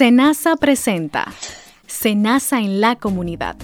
Senasa presenta Senasa en la comunidad.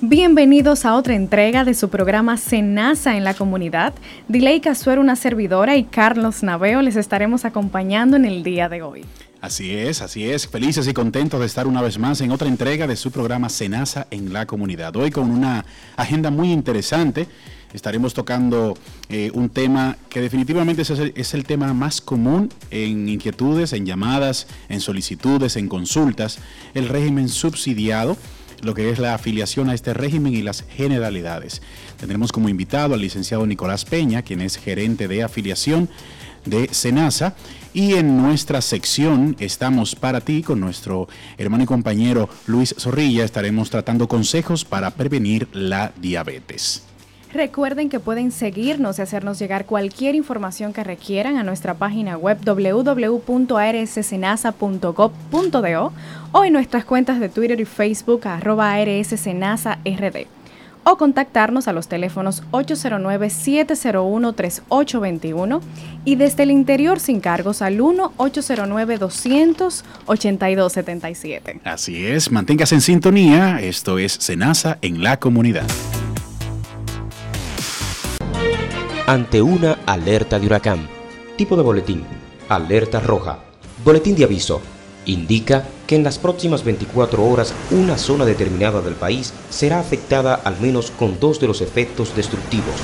Bienvenidos a otra entrega de su programa Senasa en la comunidad. Dilei Casuero, una servidora, y Carlos Naveo les estaremos acompañando en el día de hoy. Así es, así es. Felices y contentos de estar una vez más en otra entrega de su programa Senasa en la comunidad. Hoy con una agenda muy interesante estaremos tocando eh, un tema que definitivamente es el, tema más común en inquietudes, en llamadas, en solicitudes, en consultas, el régimen subsidiado lo que es la afiliación a este régimen y las generalidades. Tendremos como invitado al licenciado Nicolás Peña, quien es gerente de afiliación de SENASA. Y en nuestra sección Estamos para ti con nuestro hermano y compañero Luis Zorrilla estaremos tratando consejos para prevenir la diabetes. Recuerden que pueden seguirnos y hacernos llegar cualquier información que requieran a nuestra página web www.arssenasa.gov.do o en nuestras cuentas de Twitter y Facebook arroba rd o contactarnos a los teléfonos 809-701-3821 y desde el interior sin cargos al 1-809-200-8277. Así es, manténgase en sintonía, esto es Senasa en la comunidad. Ante una alerta de huracán. Tipo de boletín. Alerta roja. Boletín de aviso. Indica que en las próximas 24 horas una zona determinada del país será afectada al menos con dos de los efectos destructivos.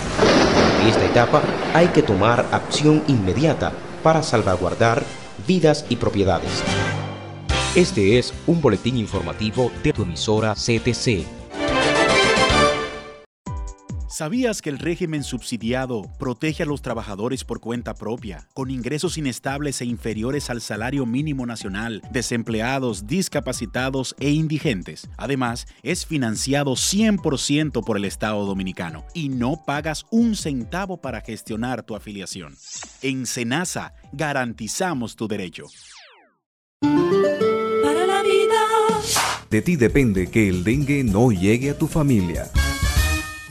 En esta etapa hay que tomar acción inmediata para salvaguardar vidas y propiedades. Este es un boletín informativo de tu emisora CTC ¿Sabías que el régimen subsidiado protege a los trabajadores por cuenta propia, con ingresos inestables e inferiores al salario mínimo nacional, desempleados, discapacitados e indigentes? Además, es financiado 100% por el Estado dominicano y no pagas un centavo para gestionar tu afiliación. En Senasa garantizamos tu derecho. Para la vida. De ti depende que el dengue no llegue a tu familia.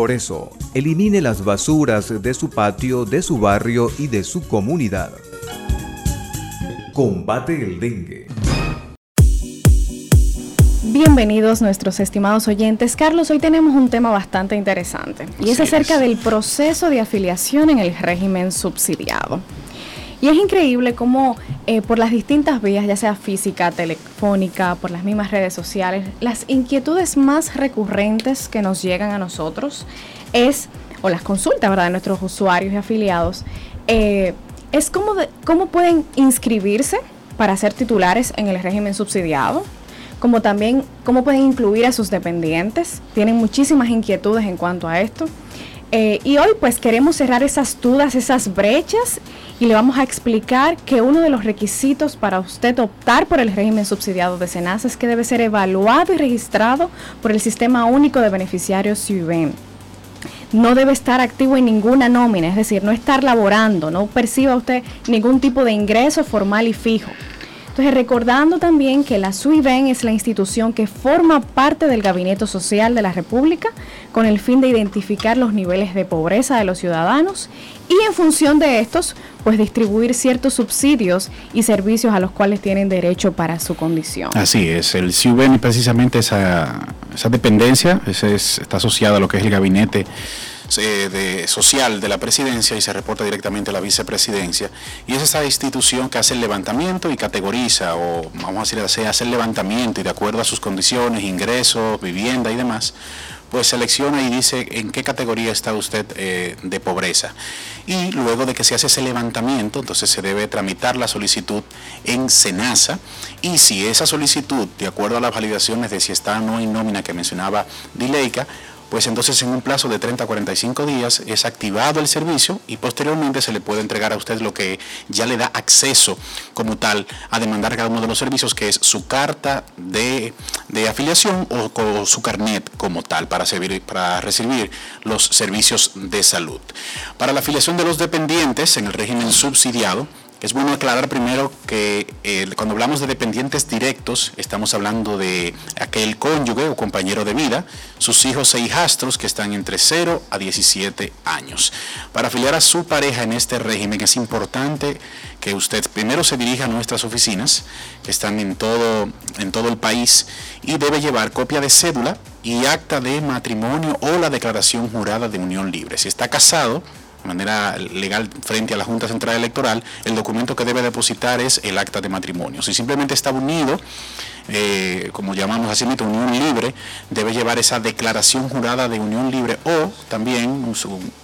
Por eso, elimine las basuras de su patio, de su barrio y de su comunidad. Combate el dengue. Bienvenidos nuestros estimados oyentes. Carlos, hoy tenemos un tema bastante interesante y es acerca del proceso de afiliación en el régimen subsidiado. Y es increíble cómo eh, por las distintas vías, ya sea física, telefónica, por las mismas redes sociales, las inquietudes más recurrentes que nos llegan a nosotros es, o las consultas ¿verdad? de nuestros usuarios y afiliados, eh, es cómo, cómo pueden inscribirse para ser titulares en el régimen subsidiado, como también cómo pueden incluir a sus dependientes. Tienen muchísimas inquietudes en cuanto a esto. Eh, y hoy pues queremos cerrar esas dudas, esas brechas y le vamos a explicar que uno de los requisitos para usted optar por el régimen subsidiado de SENASA es que debe ser evaluado y registrado por el Sistema Único de Beneficiarios CIUBEN. No debe estar activo en ninguna nómina, es decir, no estar laborando, no perciba usted ningún tipo de ingreso formal y fijo. Entonces, recordando también que la SUIBEN es la institución que forma parte del Gabinete Social de la República con el fin de identificar los niveles de pobreza de los ciudadanos y en función de estos, pues distribuir ciertos subsidios y servicios a los cuales tienen derecho para su condición. Así es, el SUIBEN precisamente esa, esa dependencia está asociada a lo que es el Gabinete de, social de la presidencia y se reporta directamente a la vicepresidencia. Y es esa institución que hace el levantamiento y categoriza, o vamos a decir, hace el levantamiento y de acuerdo a sus condiciones, ingresos, vivienda y demás, pues selecciona y dice en qué categoría está usted eh, de pobreza. Y luego de que se hace ese levantamiento, entonces se debe tramitar la solicitud en SENASA y si esa solicitud, de acuerdo a las validaciones de si está o no en nómina que mencionaba Dileica, pues entonces en un plazo de 30 a 45 días es activado el servicio y posteriormente se le puede entregar a usted lo que ya le da acceso como tal a demandar cada uno de los servicios, que es su carta de, afiliación o, su carnet como tal para, servir, para recibir los servicios de salud. Para la afiliación de los dependientes en el régimen subsidiado, es bueno aclarar primero que eh, cuando hablamos de dependientes directos, estamos hablando de aquel cónyuge o compañero de vida, sus hijos e hijastros que están entre 0 a 17 años. Para afiliar a su pareja en este régimen es importante que usted primero se dirija a nuestras oficinas, que están en todo, en todo el país, y debe llevar copia de cédula y acta de matrimonio o la declaración jurada de unión libre. Si está casado, manera legal frente a la Junta Central Electoral, el documento que debe depositar es el acta de matrimonio. Si simplemente está unido, eh, como llamamos así, unión libre, debe llevar esa declaración jurada de unión libre o también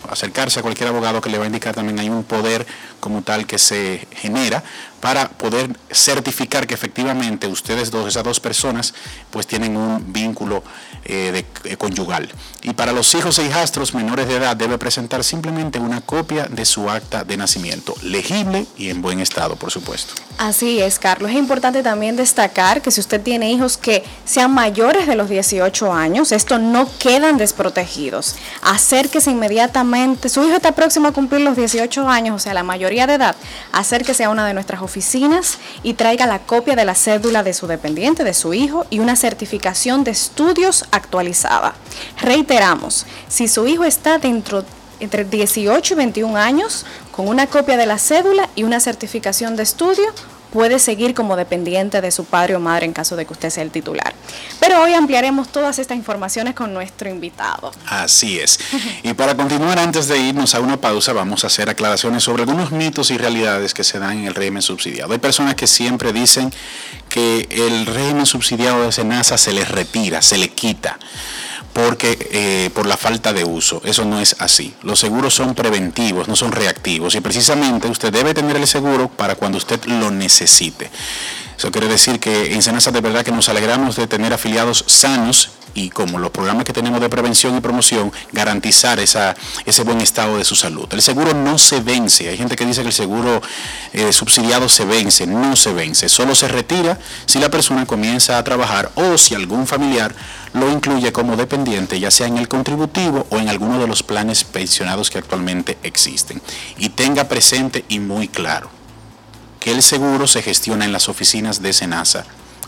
acercarse a cualquier abogado que le va a indicar también hay un poder como tal que se genera para poder certificar que efectivamente ustedes dos, esas dos personas, pues tienen un vínculo eh, eh, conyugal. Y para los hijos e hijastros menores de edad debe presentar simplemente una copia de su acta de nacimiento, legible y en buen estado, por supuesto. Así es, Carlos. Es importante también destacar que si usted tiene hijos que sean mayores de los 18 años, estos no quedan desprotegidos. Acérquese inmediatamente. Su hijo está próximo a cumplir los 18 años, o sea, la mayoría de edad. Acérquese a una de nuestras oficinas y traiga la copia de la cédula de su dependiente, de su hijo, y una certificación de estudios actualizada. Reiteramos, si su hijo está dentro entre 18 y 21 años, con una copia de la cédula y una certificación de estudio, puede seguir como dependiente de su padre o madre en caso de que usted sea el titular. Pero hoy ampliaremos todas estas informaciones con nuestro invitado. Así es. Y para continuar, antes de irnos a una pausa, vamos a hacer aclaraciones sobre algunos mitos y realidades que se dan en el régimen subsidiado. Hay personas que siempre dicen que el régimen subsidiado de Senasa se les retira, se le quita porque eh, por la falta de uso. Eso no es así. Los seguros son preventivos, no son reactivos. Y precisamente usted debe tener el seguro para cuando usted lo necesite. Eso quiere decir que en Senasa de verdad que nos alegramos de tener afiliados sanos y como los programas que tenemos de prevención y promoción, garantizar esa, ese buen estado de su salud. El seguro no se vence. Hay gente que dice que el seguro eh, subsidiado se vence. No se vence. Solo se retira si la persona comienza a trabajar o si algún familiar lo incluye como dependiente, ya sea en el contributivo o en alguno de los planes pensionados que actualmente existen. Y tenga presente y muy claro el seguro se gestiona en las oficinas de SENASA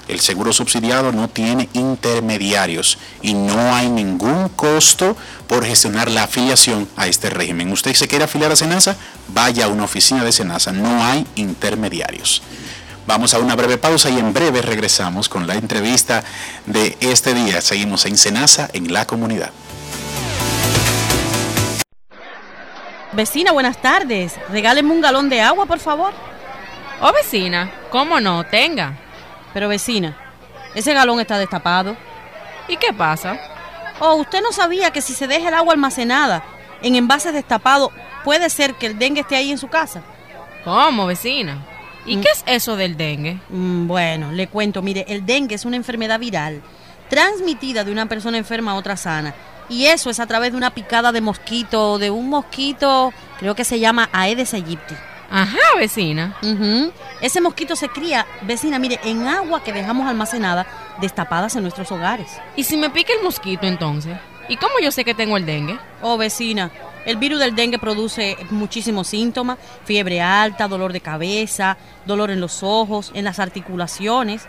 el seguro subsidiado no tiene intermediarios y no hay ningún costo por gestionar la afiliación a este régimen. Usted se quiere afiliar a Senasa, vaya a una oficina de Senasa, no hay intermediarios. Vamos a una breve pausa y en breve regresamos con la entrevista de este día. Seguimos en Senasa, en la comunidad. Vecina, buenas tardes. Regáleme un galón de agua, por favor. Oh, vecina, ¿cómo no? Tenga. Pero vecina, ese galón está destapado. ¿Y qué pasa? Oh, usted no sabía que si se deja el agua almacenada en envases destapados, puede ser que el dengue esté ahí en su casa. ¿Cómo, vecina? ¿Y mm. qué es eso del dengue? Mm, bueno, le cuento, mire, el dengue es una enfermedad viral transmitida de una persona enferma a otra sana. Y eso es a través de una picada de mosquito, de un mosquito, creo que se llama Aedes aegypti. Ajá, vecina. Ese mosquito se cría, vecina, mire, en agua que dejamos almacenada, destapadas en nuestros hogares. ¿Y si me pica el mosquito entonces? ¿Y cómo yo sé que tengo el dengue? Oh, vecina, el virus del dengue produce muchísimos síntomas, fiebre alta, dolor de cabeza, dolor en los ojos, en las articulaciones.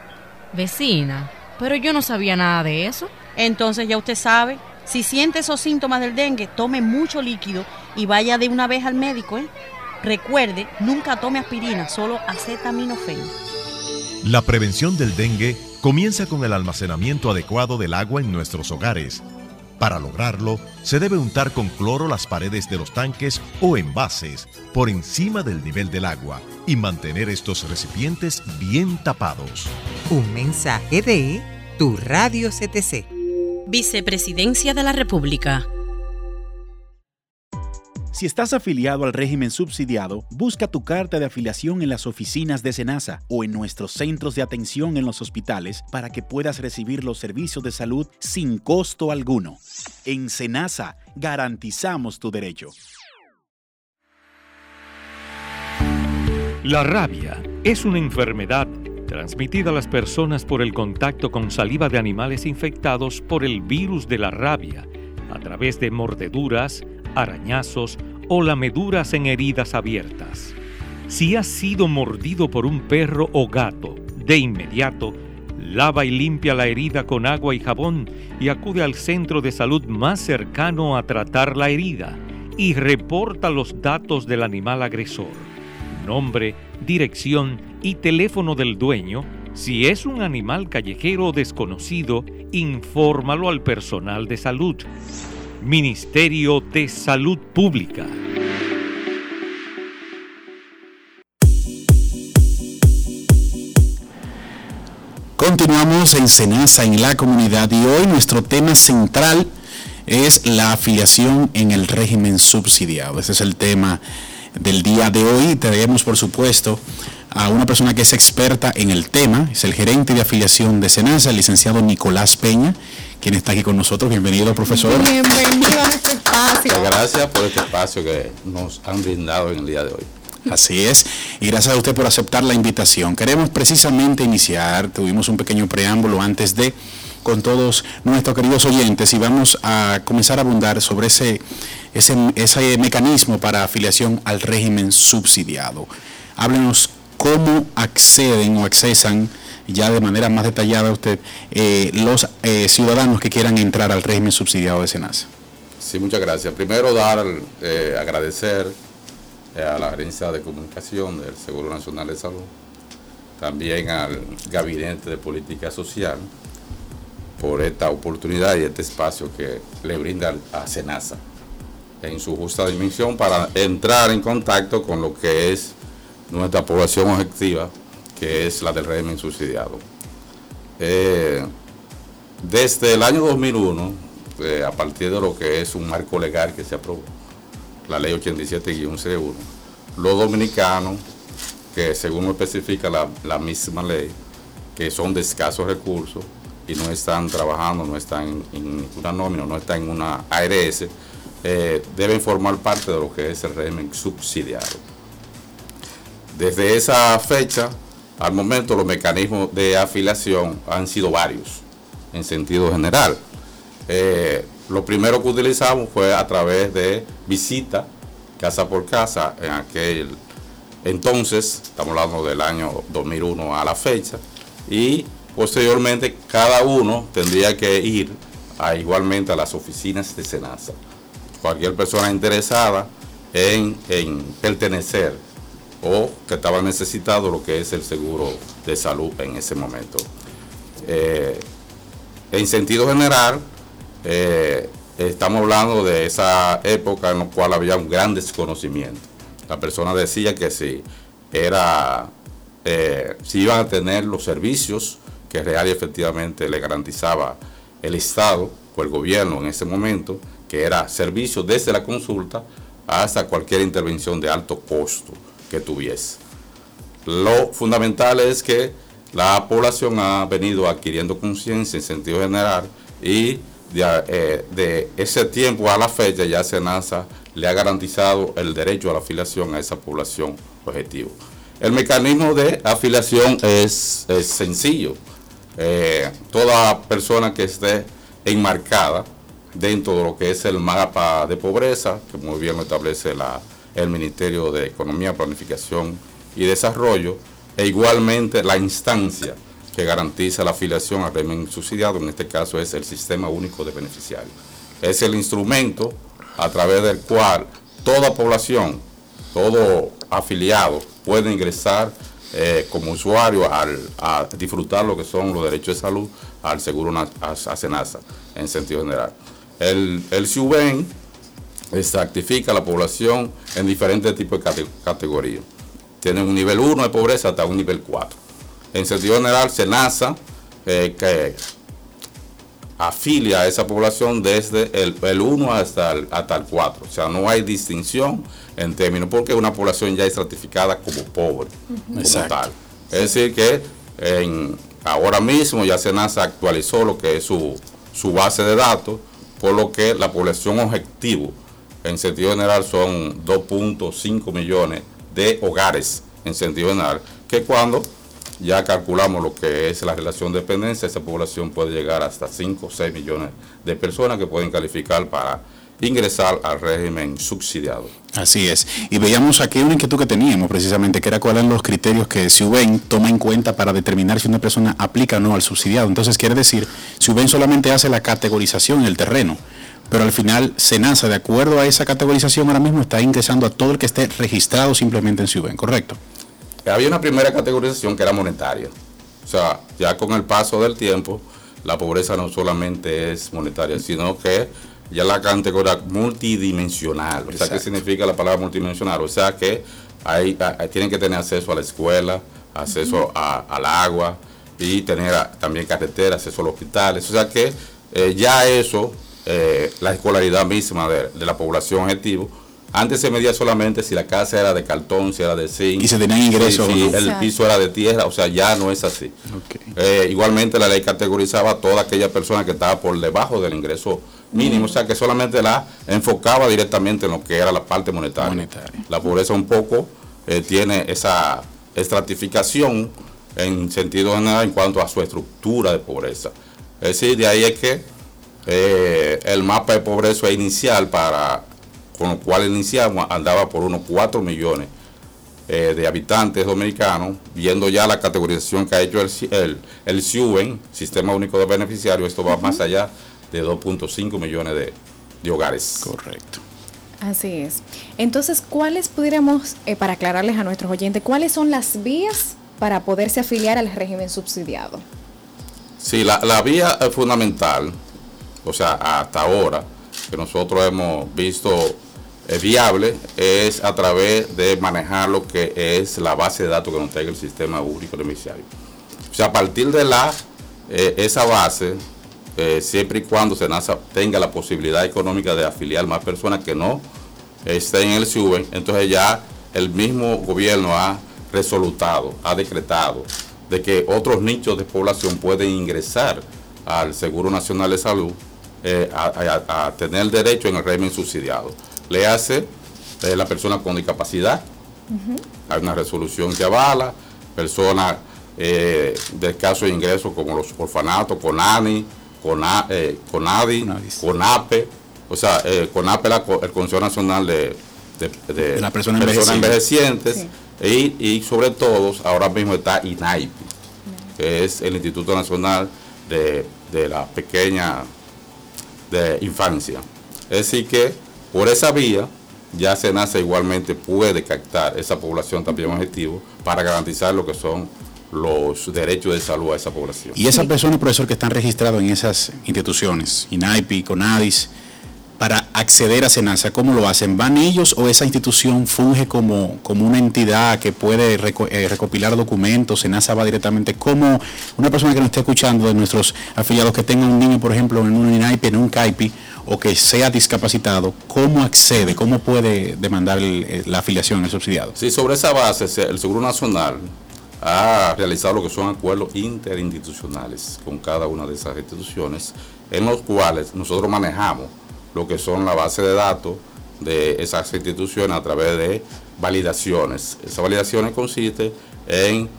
Vecina, pero yo no sabía nada de eso. Entonces ya usted sabe, si siente esos síntomas del dengue, tome mucho líquido y vaya de una vez al médico, ¿eh? Recuerde, nunca tome aspirina, solo acetaminofén. La prevención del dengue comienza con el almacenamiento adecuado del agua en nuestros hogares. Para lograrlo, se debe untar con cloro las paredes de los tanques o envases por encima del nivel del agua y mantener estos recipientes bien tapados. Un mensaje de tu radio CTC. Vicepresidencia de la República. Si estás afiliado al régimen subsidiado, busca tu carta de afiliación en las oficinas de SENASA o en nuestros centros de atención en los hospitales para que puedas recibir los servicios de salud sin costo alguno. En SENASA garantizamos tu derecho. La rabia es una enfermedad transmitida a las personas por el contacto con saliva de animales infectados por el virus de la rabia, a través de mordeduras, arañazos o lameduras en heridas abiertas. Si has sido mordido por un perro o gato, de inmediato, lava y limpia la herida con agua y jabón y acude al centro de salud más cercano a tratar la herida y reporta los datos del animal agresor, nombre, dirección y teléfono del dueño. Si es un animal callejero desconocido, infórmalo al personal de salud. Ministerio de Salud Pública. Continuamos en Senasa, en la comunidad, y hoy nuestro tema central es la afiliación en el régimen subsidiado. Ese es el tema del día de hoy. Tenemos, por supuesto, a una persona que es experta en el tema, es el gerente de afiliación de Senasa, el licenciado Nicolás Peña, quien está aquí con nosotros. Bienvenido, profesor. Bienvenido a este espacio. Gracias por este espacio que nos han brindado en el día de hoy. Así es, y gracias a usted por aceptar la invitación. Queremos precisamente iniciar, tuvimos un pequeño preámbulo antes de con todos nuestros queridos oyentes y vamos a comenzar a abundar sobre ese, ese, ese mecanismo para afiliación al régimen subsidiado. Háblenos cómo acceden o accesan ya de manera más detallada usted eh, los eh, ciudadanos que quieran entrar al régimen subsidiado de SENASA. Sí, muchas gracias. Primero dar, eh, agradecer a la Agencia de Comunicación del Seguro Nacional de Salud, también al Gabinete de Política Social por esta oportunidad y este espacio que le brinda a SENASA en su justa dimensión para entrar en contacto con lo que es nuestra población objetiva que es la del régimen subsidiado. Eh, desde el año 2001, eh, a partir de lo que es un marco legal que se aprobó, la ley 87-C1, los dominicanos, que según especifica la, misma ley, que son de escasos recursos y no están trabajando, no están en una nómina, no están en una ARS, eh, deben formar parte de lo que es el régimen subsidiado. Desde esa fecha, al momento los mecanismos de afiliación han sido varios, en sentido general. Eh, lo primero que utilizamos fue a través de visita casa por casa en aquel entonces, estamos hablando del año 2001 a la fecha, y posteriormente cada uno tendría que ir a, igualmente a las oficinas de Senasa. Cualquier persona interesada en, en pertenecer o que estaba necesitado lo que es el seguro de salud en ese momento. Eh, en sentido general, eh, estamos hablando de esa época en la cual había un gran desconocimiento. La persona decía que si era, eh, si iban a tener los servicios que real y efectivamente le garantizaba el Estado o el gobierno en ese momento, que era servicio desde la consulta hasta cualquier intervención de alto costo que tuviese. Lo fundamental es que la población ha venido adquiriendo conciencia en sentido general y eh, de, ese tiempo a la fecha ya SENASA le ha garantizado el derecho a la afiliación a esa población objetivo. El mecanismo de afiliación es, sencillo. Eh, toda persona que esté enmarcada dentro de lo que es el mapa de pobreza, que muy bien lo establece la, el Ministerio de Economía, Planificación y Desarrollo, e igualmente la instancia que garantiza la afiliación al régimen subsidiado, en este caso es el Sistema Único de Beneficiarios. Es el instrumento a través del cual toda población, todo afiliado puede ingresar eh, como usuario a disfrutar lo que son los derechos de salud al seguro a, SENASA en sentido general. El, el estratifica la población en diferentes tipos de categorías. Tienen un nivel 1 de pobreza hasta un nivel 4. En sentido general, SENASA, eh, que afilia a esa población desde el, el 1 hasta el, hasta el 4. O sea, no hay distinción en términos, porque una población ya es ratificada como pobre, como Exacto. tal. Es decir, que en, ahora mismo ya SENASA actualizó lo que es su, su base de datos, por lo que la población objetivo en sentido general son 2.5 millones de hogares en sentido general, que cuando ya calculamos lo que es la relación de dependencia, esa población puede llegar hasta 5 o 6 millones de personas que pueden calificar para ingresar al régimen subsidiado. Así es. Y veíamos aquí una inquietud que teníamos precisamente, que era cuáles eran los criterios que SUBEN toma en cuenta para determinar si una persona aplica o no al subsidiado. Entonces quiere decir, SUBEN solamente hace la categorización en el terreno, pero al final SENASA, de acuerdo a esa categorización, ahora mismo está ingresando a todo el que esté registrado simplemente en SUBEN, ¿correcto? Había una primera categorización que era monetaria. O sea, ya con el paso del tiempo, la pobreza no solamente es monetaria, sino que ya la categoría multidimensional. O sea, ¿qué significa la palabra multidimensional? O sea, que hay, hay- tienen que tener acceso a la escuela, acceso a- al agua y tener a- también carreteras, acceso a los hospitales. O sea, que eh, ya eso, eh, la escolaridad misma de, de la población objetivo, antes se medía solamente si la casa era de cartón, si era de zinc. Y se tenían ingresos si- no. el piso era de tierra, o sea, ya no es así. Eh, igualmente la ley categorizaba a toda aquella persona que estaba por debajo del ingreso mínimo, o sea que solamente la enfocaba directamente en lo que era la parte monetaria. Monetaria. La pobreza un poco eh, tiene esa estratificación en sentido general en cuanto a su estructura de pobreza. Es decir, de ahí es que eh, el mapa de pobreza inicial para con lo cual iniciamos andaba por unos 4 millones eh, de habitantes dominicanos, viendo ya la categorización que ha hecho el, el, el SIUBEN, Sistema Único de Beneficiarios, esto va más allá de 2.5 millones de, de hogares. Correcto. Así es. Entonces, ¿cuáles pudiéramos, eh, para aclararles a nuestros oyentes, cuáles son las vías para poderse afiliar al régimen subsidiado? Sí, la, la vía fundamental, o sea, hasta ahora, que nosotros hemos visto eh, viable, es a través de manejar lo que es la base de datos que nos traiga el sistema único beneficiario. O sea, a partir de la eh, esa base, eh, siempre y cuando SENASA tenga la posibilidad económica de afiliar más personas que no estén en el SUBEN, entonces ya el mismo gobierno ha resolutado, ha decretado de que otros nichos de población pueden ingresar al Seguro Nacional de Salud eh, a, a- a tener derecho en el régimen subsidiado. Le hace eh, la persona con discapacidad, hay una resolución que avala, personas eh, de escaso ingreso como los orfanatos, CONANI, CONA, eh, CONADI, CONAPE, o sea, CONAPE es la el Consejo Nacional de, de, de De la persona personas envejeciente. envejecientes y, y sobre todo ahora mismo está INAIPI, que es el Instituto Nacional de, de la Pequeña de Infancia. Es decir que por esa vía ya SENASA igualmente puede captar esa población también objetivo para garantizar lo que son los derechos de salud a esa población. Y esas personas, profesor, que están registrados en esas instituciones, INAIPI, CONADIS, para acceder a SENASA, ¿cómo lo hacen? ¿Van ellos o esa institución funge como, como una entidad que puede eh, recopilar documentos? SENASA va directamente como una persona que nos esté escuchando de nuestros afiliados que tenga un niño, por ejemplo, en un INAIPI, en un CAIPI, o que sea discapacitado, ¿cómo accede? ¿Cómo puede demandar eh, la afiliación al subsidiado? Sí, sobre esa base, se- el Seguro Nacional ha realizado lo que son acuerdos interinstitucionales con cada una de esas instituciones, en los cuales nosotros manejamos lo que son la base de datos de esas instituciones a través de validaciones. Esas validaciones consisten en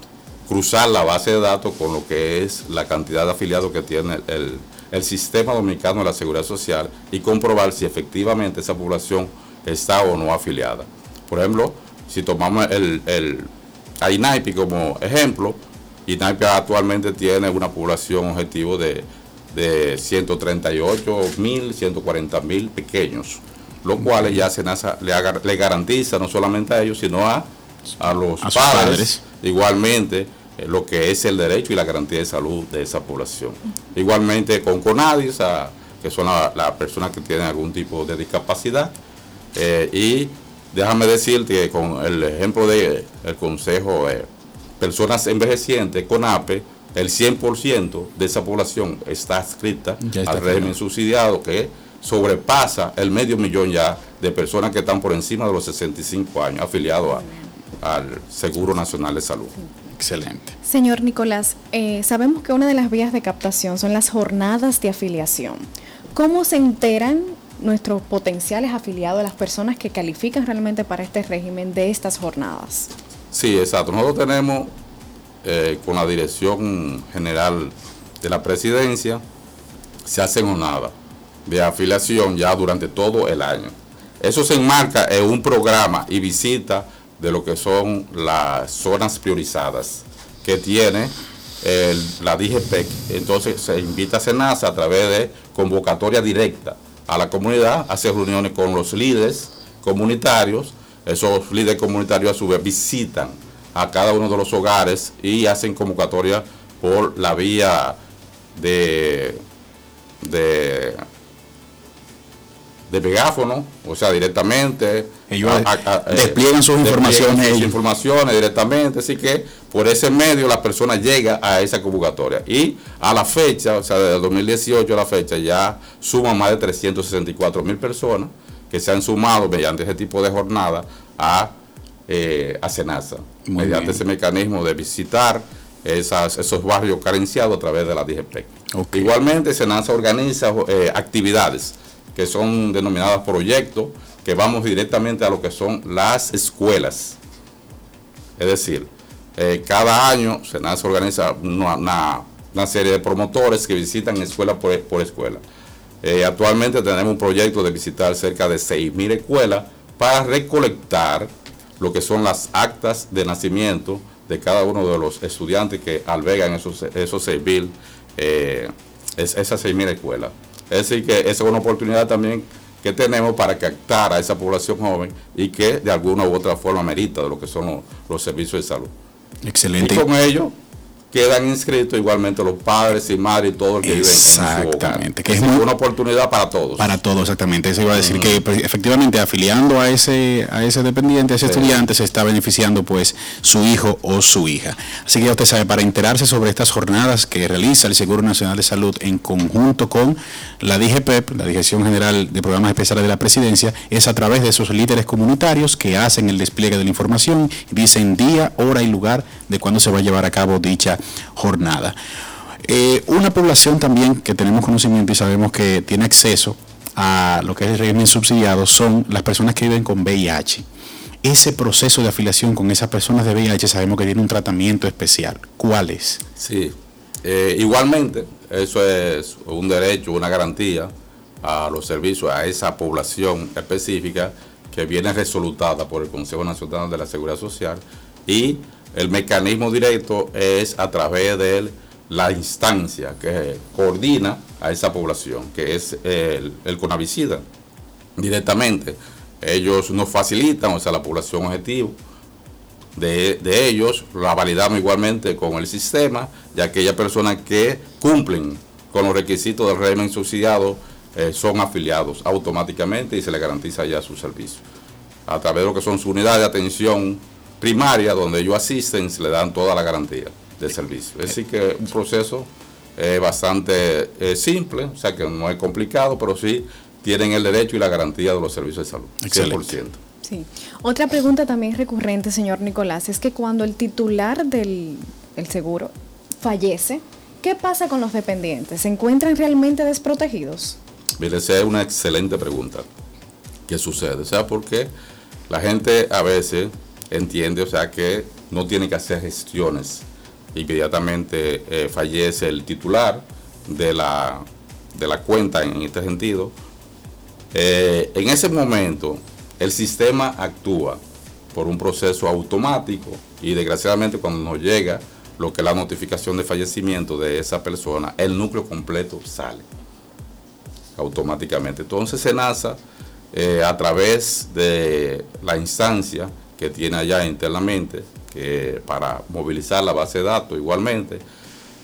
cruzar la base de datos con lo que es la cantidad de afiliados que tiene el, el- sistema dominicano de la seguridad social y comprobar si efectivamente esa población está o no afiliada. Por ejemplo, si tomamos el, el a INAIPI como ejemplo, INAIPI actualmente tiene una población objetivo de, de 138 mil, 140 mil pequeños, lo cual ya SENASA le, le garantiza no solamente a ellos, sino a, a los A padres, padres. igualmente eh, lo que es el derecho y la garantía de salud de esa población. Igualmente con CONADIS, a- que son las la personas que tienen algún tipo de discapacidad, eh, y déjame decirte que con el ejemplo del el Consejo de Personas Envejecientes, CONAPE, el 100% de esa población está adscrita está al régimen subsidiado que sobrepasa el medio millón ya de personas que están por encima de los 65 años afiliados a- al Seguro Nacional de Salud. Excelente. Señor Nicolás, eh, sabemos que una de las vías de captación son las jornadas de afiliación. ¿Cómo se enteran nuestros potenciales afiliados, las personas que califican realmente para este régimen de estas jornadas? Sí, exacto. Nosotros tenemos eh, con la Dirección General de la Presidencia, se hacen jornadas de afiliación ya durante todo el año. Eso se enmarca en un programa y visita de lo que son las zonas priorizadas que tiene la DGPEC. Entonces se invita a SENASA a través de convocatoria directa a la comunidad, hace reuniones con los líderes comunitarios. Esos líderes comunitarios a su vez visitan a cada uno de los hogares y hacen convocatoria por la vía de, de de megáfono, o sea, directamente. Ellos a- a- a- despliegan sus despliegan informaciones sus ellos. informaciones directamente, así que por ese medio la persona llega a esa convocatoria. Y a la fecha, o sea, desde el 2018 a la fecha, ya suman más de 364 mil personas que se han sumado mediante ese tipo de jornada a, eh, a SENASA, Muy mediante bien. ese mecanismo de visitar esas, esos barrios carenciados a través de la DGP. Igualmente, SENASA organiza eh, actividades que son denominadas proyectos, que vamos directamente a lo que son las escuelas. Es decir, eh, cada año SENASA organiza una, una- una serie de promotores que visitan escuela por, por escuela. Eh, actualmente tenemos un proyecto de visitar cerca de 6.000 escuelas para recolectar lo que son las actas de nacimiento de cada uno de los estudiantes que albergan esos, esos 6.000, eh, es- esas 6.000 escuelas. Es decir, que esa es una oportunidad también que tenemos para captar a esa población joven y que de alguna u otra forma merita de lo que son los, los servicios de salud. Excelente. Y con ello quedan inscritos igualmente los padres y madres y todo el que vive. Exactamente, que Es muy- una oportunidad para todos. Para todos, exactamente. Eso iba a decir que pues, efectivamente afiliando a ese, a ese dependiente, a ese Sí. estudiante, se está beneficiando pues su hijo o su hija. Así que ya usted sabe, para enterarse sobre estas jornadas que realiza el Seguro Nacional de Salud en conjunto con la DGPEP, la Dirección General de Programas Especiales de la Presidencia, es a través de esos líderes comunitarios que hacen el despliegue de la información dicen día, hora y lugar de cuándo se va a llevar a cabo dicha jornada. Eh, una población también que tenemos conocimiento y sabemos que tiene acceso a lo que es el régimen subsidiado son las personas que viven con VIH. Ese proceso de afiliación con esas personas de VIH sabemos que tiene un tratamiento especial. ¿Cuál es? Sí, Eh, igualmente, eso es un derecho, una garantía a los servicios, a esa población específica que viene resolutada por el Consejo Nacional de la Seguridad Social y el mecanismo directo es a través de la instancia que coordina a esa población, que es el, el Conavicida, directamente. Ellos nos facilitan, o sea, la población objetivo, de, de ellos, la validamos igualmente con el sistema, que aquellas personas que cumplen con los requisitos del régimen subsidiado eh, son afiliados automáticamente y se les garantiza ya su servicio. A través de lo que son sus unidades de atención primaria, donde ellos asisten, se le dan toda la garantía del servicio. Es decir, que un proceso eh, bastante eh, simple, o sea que no es complicado, pero sí tienen el derecho y la garantía de los servicios de salud. Excelente. 100%. Sí. Otra pregunta también recurrente, señor Nicolás, es que cuando el titular del el seguro fallece, ¿qué pasa con los dependientes? ¿Se encuentran realmente desprotegidos? Mire, esa es una excelente pregunta. ¿Qué sucede? O sea, porque la gente a veces entiende, o sea, que no tiene que hacer gestiones. Inmediatamente eh, fallece el titular de la, de la cuenta en este sentido. Eh, en ese momento, el sistema actúa por un proceso automático y desgraciadamente cuando nos llega lo que es la notificación de fallecimiento de esa persona, el núcleo completo sale automáticamente. Entonces SENASA, eh, a través de la instancia que tiene allá internamente, que para movilizar la base de datos igualmente,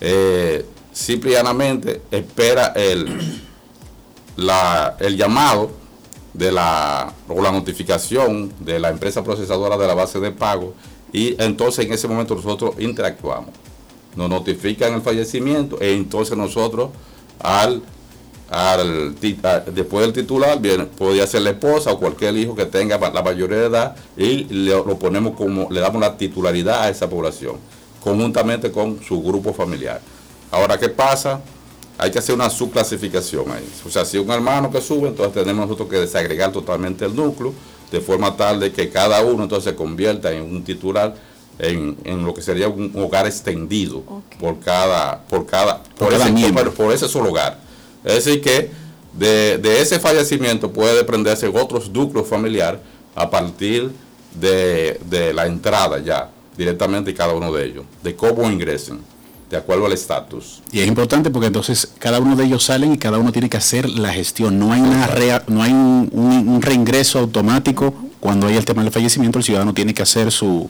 eh, simple y llanamente espera el, la- el llamado de la, o la notificación de la empresa procesadora de la base de pago y entonces en ese momento nosotros interactuamos. Nos notifican el fallecimiento e entonces nosotros al, al ti- a- después del titular viene, podría ser la esposa o cualquier hijo que tenga la mayoría de edad y le, lo ponemos como, le damos la titularidad a esa población, conjuntamente con su grupo familiar. Ahora, ¿qué pasa? Hay que hacer una subclasificación ahí. O sea, si un hermano que sube, entonces tenemos nosotros que desagregar totalmente el núcleo, de forma tal de que cada uno entonces se convierta en un titular en, en lo que sería un hogar extendido por cada, por cada, Por por, cada ese, miembro. por- por ese solo hogar. Es decir que de, de ese fallecimiento puede desprenderse otros núcleos familiares a partir de, de la entrada ya, directamente cada uno de ellos, de cómo ingresen, de acuerdo al estatus. Y es importante porque entonces cada uno de ellos salen y cada uno tiene que hacer la gestión. No hay una rea- no hay un, un- reingreso automático cuando hay el tema del fallecimiento. El ciudadano tiene que hacer su,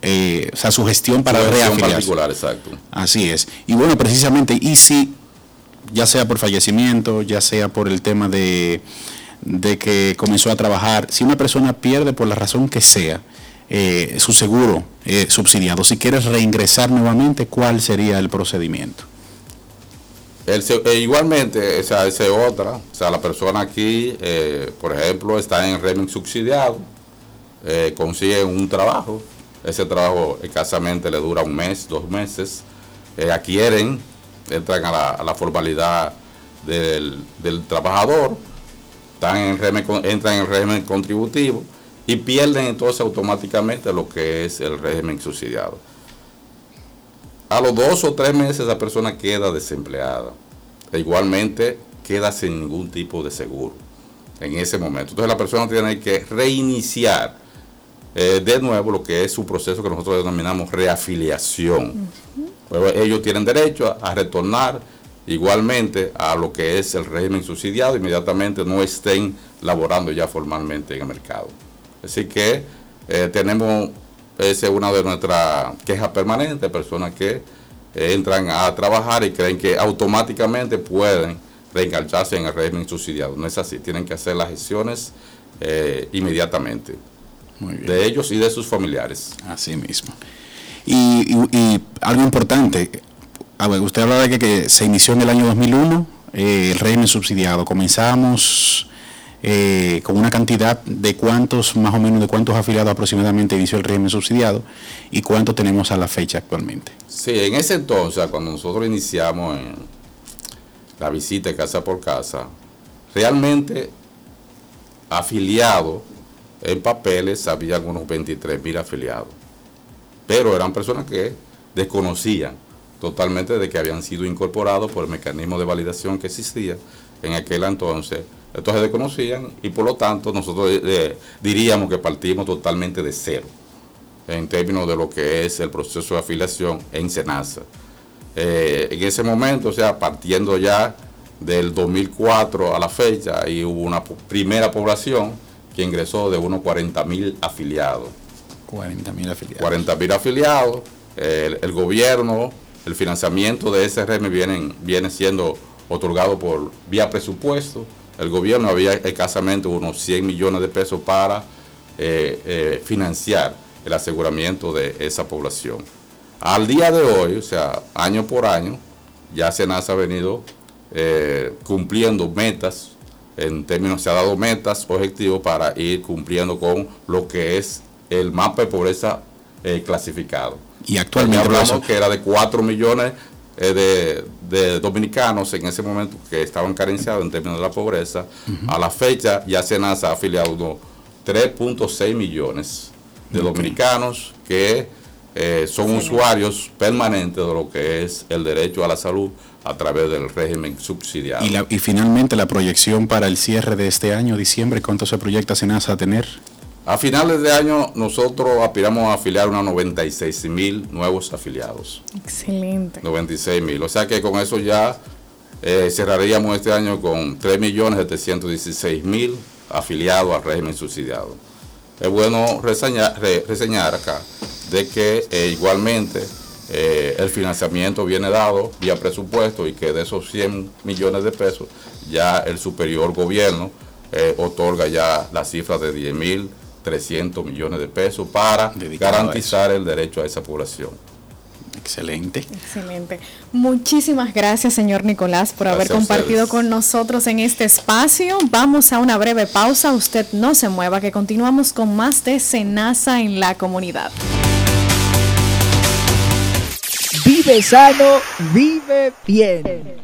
eh, o sea, su gestión para Su gestión particular, exacto. Así es. Y bueno, precisamente, y si, ya sea por fallecimiento, ya sea por el tema de, de que comenzó a trabajar, si una persona pierde por la razón que sea eh, su seguro subsidiado, si quieres reingresar nuevamente, ¿cuál sería el procedimiento? E igualmente, esa es otra. O sea, la persona aquí, eh, por ejemplo, está en régimen subsidiado, eh, consigue un trabajo. Ese trabajo escasamente le dura un mes, dos meses. adquieren, entran a la, formalidad del, trabajador, entran en el régimen contributivo y pierden entonces automáticamente lo que es el régimen subsidiado. A los dos o tres meses la persona queda desempleada. E igualmente queda sin ningún tipo de seguro en ese momento. Entonces la persona tiene que reiniciar eh, de nuevo lo que es su proceso que nosotros denominamos reafiliación. Pues, ellos tienen derecho a, a retornar igualmente a lo que es el régimen subsidiado, inmediatamente no estén laborando ya formalmente en el mercado. Así que eh, tenemos, esa es una de nuestras quejas permanentes, personas que eh, entran a trabajar y creen que automáticamente pueden reengancharse en el régimen subsidiado. No es así, tienen que hacer las gestiones eh, inmediatamente de ellos y de sus familiares. Así mismo. Y, algo importante, usted hablaba de que, se inició en el año 2001 eh, el régimen subsidiado. Comenzamos eh, con una cantidad de cuántos, más o menos, de cuántos afiliados aproximadamente inició el régimen subsidiado y cuánto tenemos a la fecha actualmente. Sí, en ese entonces, cuando nosotros iniciamos la visita casa por casa, realmente afiliados en papeles había unos 23 mil afiliados. Pero eran personas que desconocían totalmente de que habían sido incorporados por el mecanismo de validación que existía en aquel entonces. Entonces desconocían y por lo tanto nosotros eh, diríamos que partimos totalmente de cero en términos de lo que es el proceso de afiliación en SENASA. Eh, en ese momento, o sea, partiendo ya del 2004 a la fecha, ahí hubo una primera población que ingresó de unos 40 mil afiliados. 40 mil afiliados. 40 mil afiliados. El, gobierno, el financiamiento de ese régimen viene, viene siendo otorgado por vía presupuesto. El gobierno había escasamente unos 100 millones de pesos para eh, eh, financiar el aseguramiento de esa población. Al día de hoy, o sea, año por año, ya SENASA ha venido eh, cumpliendo metas, en términos, se ha dado metas, objetivos para ir cumpliendo con lo que es el mapa de pobreza eh, clasificado. Y actualmente, hablamos profesor. que era de 4 millones eh, de, de dominicanos en ese momento que estaban carenciados en términos de la pobreza. A la fecha ya SENASA ha afiliado unos 3.6 millones de dominicanos que eh, son usuarios permanentes de lo que es el derecho a la salud a través del régimen subsidiado. Y, la- y finalmente la proyección para el cierre de este año, diciembre, ¿cuánto se proyecta SENASA a tener? A finales de año nosotros aspiramos a afiliar unos 96 mil nuevos afiliados. Excelente. 96 mil. O sea que con eso ya eh, cerraríamos este año con 3.716.000 afiliados al régimen subsidiado. Es bueno reseñar, re- reseñar acá de que eh, igualmente eh, el financiamiento viene dado vía presupuesto y que de esos 100 millones de pesos ya el superior gobierno otorga ya la cifra de 10.300 millones de pesos para Dedicado garantizar el derecho a esa población. Excelente. Excelente. Muchísimas gracias, señor Nicolás, por haber compartido con nosotros en este espacio. Vamos a una breve pausa. Usted no se mueva, que continuamos con más de Senasa en la comunidad. Vive sano, vive bien.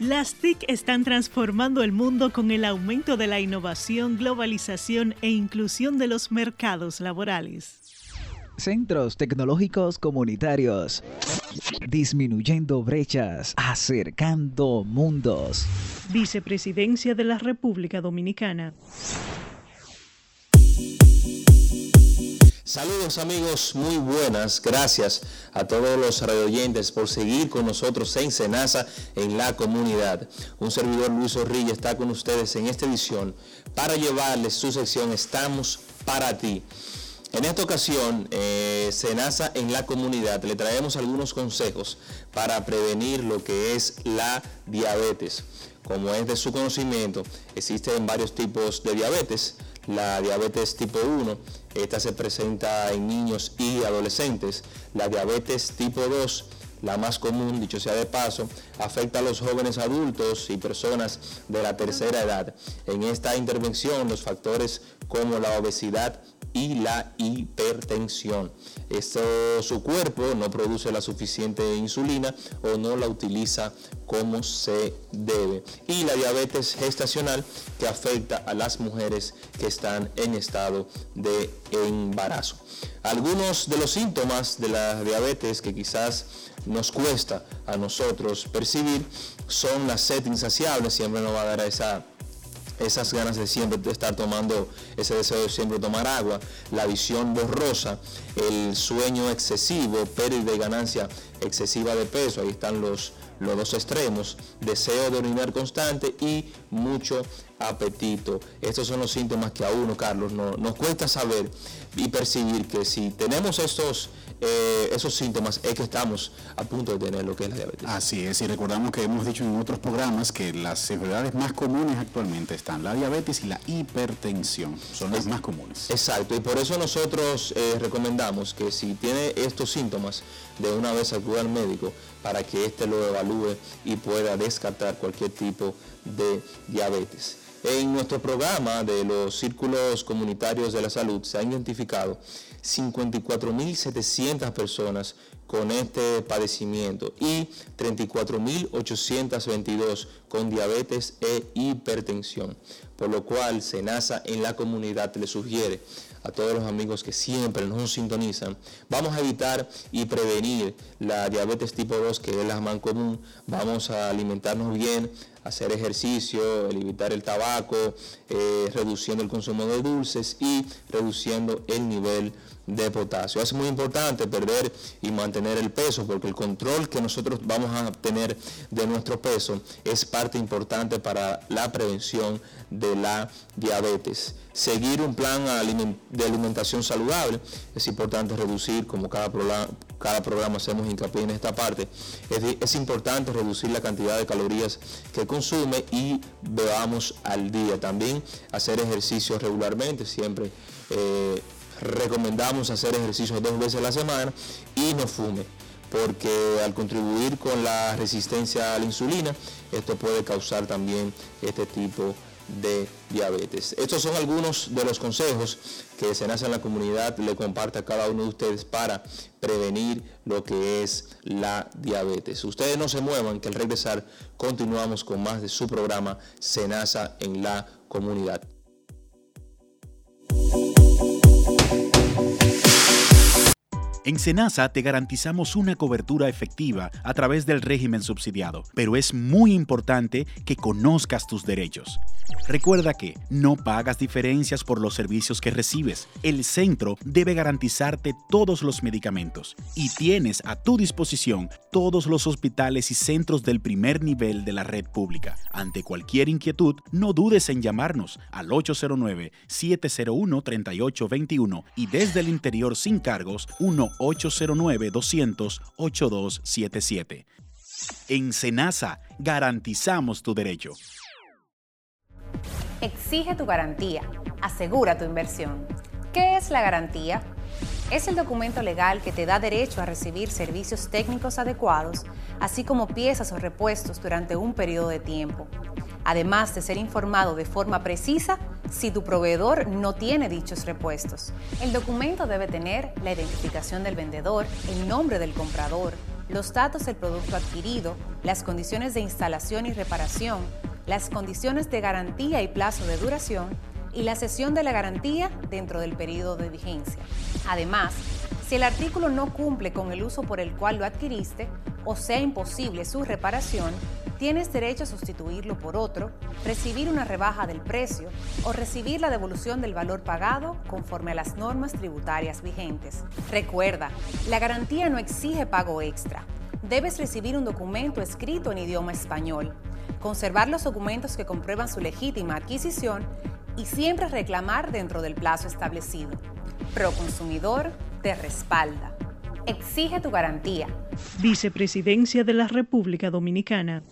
Las TIC están transformando el mundo con el aumento de la innovación, globalización e inclusión de los mercados laborales. Centros tecnológicos comunitarios. Disminuyendo brechas, acercando mundos. Vicepresidencia de la República Dominicana. Saludos amigos, muy buenas. Gracias a todos los radioyentes por seguir con nosotros en Senasa en la comunidad. Un servidor Luis Orrilla está con ustedes en esta edición para llevarles su sección Estamos para ti. En esta ocasión, eh, Senasa en la comunidad le traemos algunos consejos para prevenir lo que es la diabetes. Como es de su conocimiento, existen varios tipos de diabetes la diabetes tipo 1, esta se presenta en niños y adolescentes. La diabetes tipo 2, la más común, dicho sea de paso, afecta a los jóvenes adultos y personas de la tercera edad. En esta intervención, los factores como la obesidad y la hipertensión. Esto, su cuerpo no produce la suficiente insulina o no la utiliza como se debe. Y la diabetes gestacional que afecta a las mujeres que están en estado de embarazo. Algunos de los síntomas de la diabetes que quizás nos cuesta a nosotros percibir son la sed insaciable, siempre nos va a dar esa esas ganas de siempre estar tomando, ese deseo de siempre tomar agua, la visión borrosa, el sueño excesivo, pérdida y ganancia excesiva de peso, ahí están los, los dos extremos, deseo de orinar constante y mucho apetito. Estos son los síntomas que a uno, Carlos, nos cuesta saber y percibir que si tenemos estos, eh, esos síntomas es que estamos a punto de tener lo que es la diabetes. Así es, y recordamos que hemos dicho en otros programas que las enfermedades más comunes actualmente están la diabetes y la hipertensión, son las más comunes. Exacto, y por eso nosotros eh, recomendamos que si tiene estos síntomas, de una vez acude al médico para que éste lo evalúe y pueda descartar cualquier tipo de diabetes. En nuestro programa de los círculos comunitarios de la salud se han identificado 54.700 personas con este padecimiento y 34.822 con diabetes e hipertensión, por lo cual SENASA en la comunidad le sugiere a todos los amigos que siempre nos sintonizan, vamos a evitar y prevenir la diabetes tipo 2, que es la más común, vamos a alimentarnos bien, hacer ejercicio, evitar el tabaco, eh, reduciendo el consumo de dulces y reduciendo el nivel de potasio. Es muy importante perder y mantener el peso porque el control que nosotros vamos a tener de nuestro peso es parte importante para la prevención de la diabetes. Seguir un plan de alimentación saludable es importante reducir como cada cada programa hacemos hincapié en esta parte, es, es importante reducir la cantidad de calorías que consume y bebamos al día. También hacer ejercicios regularmente, siempre eh, recomendamos hacer ejercicios dos veces a la semana y no fume porque al contribuir con la resistencia a la insulina, esto puede causar también este tipo de diabetes. Estos son algunos de los consejos que Senasa en la comunidad le comparte a cada uno de ustedes para prevenir lo que es la diabetes. Ustedes no se muevan, que al regresar continuamos con más de su programa Senasa en la comunidad. En Senasa te garantizamos una cobertura efectiva a través del régimen subsidiado, pero es muy importante que conozcas tus derechos. Recuerda que no pagas diferencias por los servicios que recibes. El centro debe garantizarte todos los medicamentos y tienes a tu disposición todos los hospitales y centros del primer nivel de la red pública. Ante cualquier inquietud, no dudes en llamarnos al 809-701-3821 y desde el interior sin cargos 1-809-200-8277. En Senasa garantizamos tu derecho. Exige tu garantía. Asegura tu inversión. ¿Qué es la garantía? Es el documento legal que te da derecho a recibir servicios técnicos adecuados, así como piezas o repuestos durante un periodo de tiempo. Además de ser informado de forma precisa si tu proveedor no tiene dichos repuestos. El documento debe tener la identificación del vendedor, el nombre del comprador, los datos del producto adquirido, las condiciones de instalación y reparación, las condiciones de garantía y plazo de duración y la cesión de la garantía dentro del periodo de vigencia. Además, si el artículo no cumple con el uso por el cual lo adquiriste o sea imposible su reparación, tienes derecho a sustituirlo por otro, recibir una rebaja del precio o recibir la devolución del valor pagado conforme a las normas tributarias vigentes. Recuerda, la garantía no exige pago extra. Debes recibir un documento escrito en idioma español conservar los documentos que comprueban su legítima adquisición y siempre reclamar dentro del plazo establecido. Proconsumidor te respalda. Exige tu garantía. Vicepresidencia de la República Dominicana.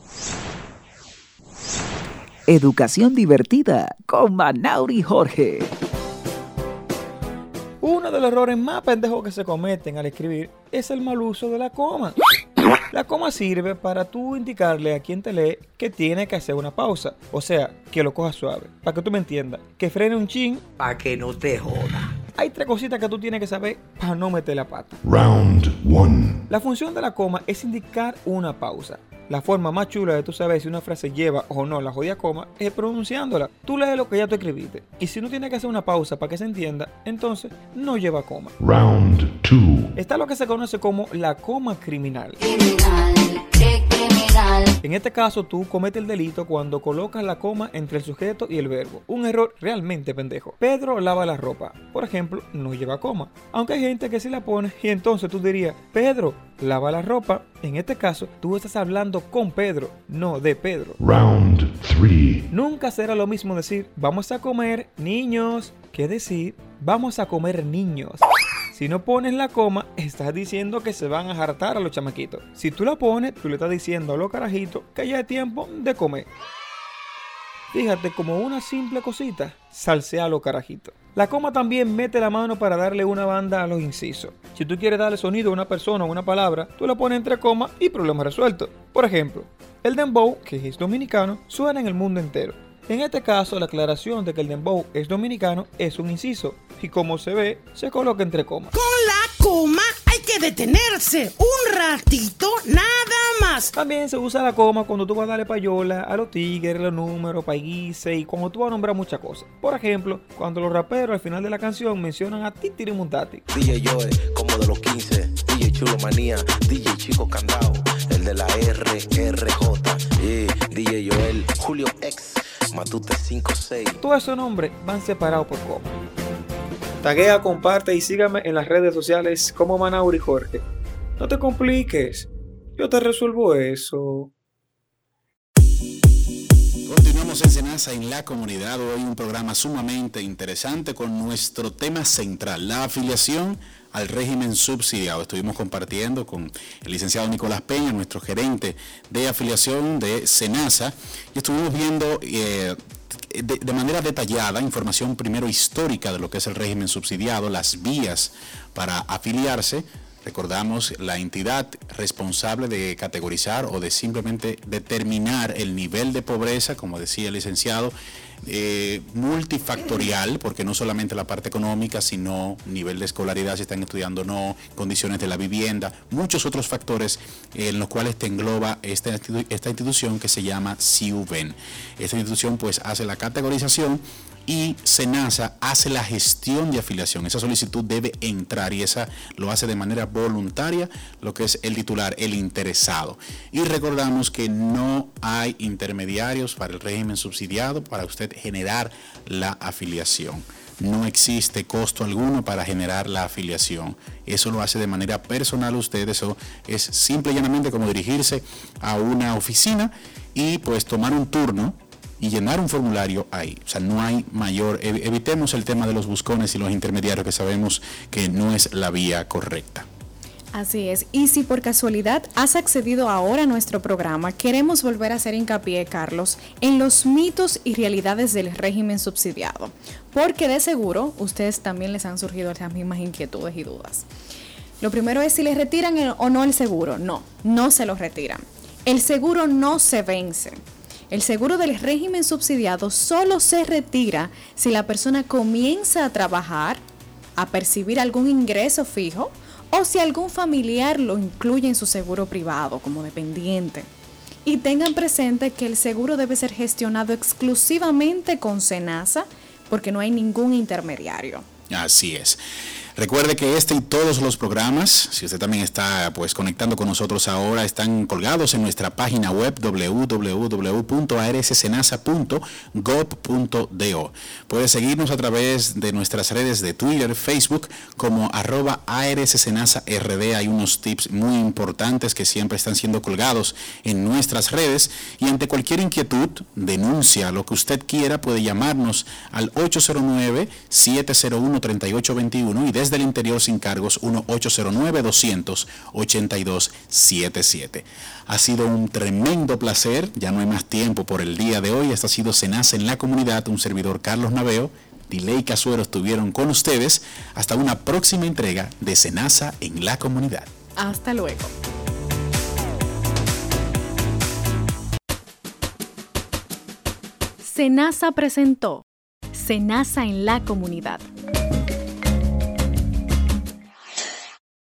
Educación divertida con Manauri Jorge. Uno de los errores más pendejos que se cometen al escribir es el mal uso de la coma. La coma sirve para tú indicarle a quien te lee que tiene que hacer una pausa. O sea, que lo coja suave. Para que tú me entiendas. Que frene un chin. Para que no te joda. Hay tres cositas que tú tienes que saber para no meter la pata. Round 1. La función de la coma es indicar una pausa. La forma más chula de tú saber si una frase lleva o no la jodida coma es pronunciándola. Tú lees lo que ya tú escribiste. Y si no tienes que hacer una pausa para que se entienda, entonces no lleva coma. Round 2. Está lo que se conoce como la coma criminal. En este caso, tú cometes el delito cuando colocas la coma entre el sujeto y el verbo. Un error realmente pendejo. Pedro lava la ropa. Por ejemplo, no lleva coma. Aunque hay gente que sí la pone y entonces tú dirías, Pedro lava la ropa. En este caso, tú estás hablando con Pedro, no de Pedro. Round 3. Nunca será lo mismo decir, vamos a comer niños, que decir, vamos a comer niños. Si no pones la coma, estás diciendo que se van a hartar a los chamaquitos. Si tú la pones, tú le estás diciendo a los carajitos que ya es tiempo de comer. Fíjate, como una simple cosita, salsea a los carajitos. La coma también mete la mano para darle una banda a los incisos. Si tú quieres darle sonido a una persona o una palabra, tú la pones entre comas y problema resuelto. Por ejemplo, el dembow, que es dominicano, suena en el mundo entero. En este caso, la aclaración de que el dembow es dominicano es un inciso y como se ve, se coloca entre comas. Con la coma hay que detenerse un ratito, nada más. También se usa la coma cuando tú vas a darle payola a los tigres, los números, países y cuando tú vas a nombrar muchas cosas. Por ejemplo, cuando los raperos al final de la canción mencionan a Titiri Muntati. DJ Joe, como de los 15, DJ Chulo Manía, DJ Chico Candao, de la RRJ, y DJ Joel, Julio X, Matute 56. Todos esos nombres van separados por coma. Taguea, comparte y sígame en las redes sociales como Manauri Jorge. No te compliques, yo te resuelvo eso. Continuamos en Senasa en la comunidad, hoy un programa sumamente interesante con nuestro tema central, la afiliación al régimen subsidiado. Estuvimos compartiendo con el licenciado Nicolás Peña, nuestro gerente de afiliación de Senasa, y estuvimos viendo eh, de, de, manera detallada información primero histórica de lo que es el régimen subsidiado, las vías para afiliarse, Recordamos la entidad responsable de categorizar o de simplemente determinar el nivel de pobreza, como decía el licenciado, eh, multifactorial, porque no solamente la parte económica, sino nivel de escolaridad, si están estudiando o no, condiciones de la vivienda, muchos otros factores en los cuales te engloba esta, esta institución que se llama CIUVEN. Esta institución pues hace la categorización y SENASA hace la gestión de afiliación. Esa solicitud debe entrar y esa lo hace de manera voluntaria lo que es el titular, el interesado. Y recordamos que no hay intermediarios para el régimen subsidiado para usted generar la afiliación. No existe costo alguno para generar la afiliación. Eso lo hace de manera personal usted. Eso es simple y llanamente como dirigirse a una oficina y pues tomar un turno y llenar un formulario ahí. O sea, no hay mayor, evitemos el tema de los buscones y los intermediarios que sabemos que no es la vía correcta. Así es. Y si por casualidad has accedido ahora a nuestro programa, queremos volver a hacer hincapié, Carlos, en los mitos y realidades del régimen subsidiado. Porque de seguro ustedes también les han surgido esas mismas inquietudes y dudas. Lo primero es si les retiran o no el seguro. No, no se lo retiran. El seguro no se vence. El seguro del régimen subsidiado solo se retira si la persona comienza a trabajar, a percibir algún ingreso fijo o si algún familiar lo incluye en su seguro privado como dependiente. Y tengan presente que el seguro debe ser gestionado exclusivamente con SENASA porque no hay ningún intermediario. Así es. Recuerde que este y todos los programas, si usted también está pues conectando con nosotros ahora, están colgados en nuestra página web www.arssenasa.gov.do. Puede seguirnos a través de nuestras redes de Twitter, Facebook como arroba RD. Hay unos tips muy importantes que siempre están siendo colgados en nuestras redes y ante cualquier inquietud, denuncia, lo que usted quiera, puede llamarnos al 809 701 3821 y desde del interior sin cargos 1-809-200-8277. Ha sido un tremendo placer, ya no hay más tiempo por el día de hoy. Esta ha sido Senasa en la comunidad, un servidor Carlos Naveo. Diley Casuero estuvieron con ustedes. Hasta una próxima entrega de Senasa en la comunidad. Hasta luego. Senasa presentó Senasa en la comunidad.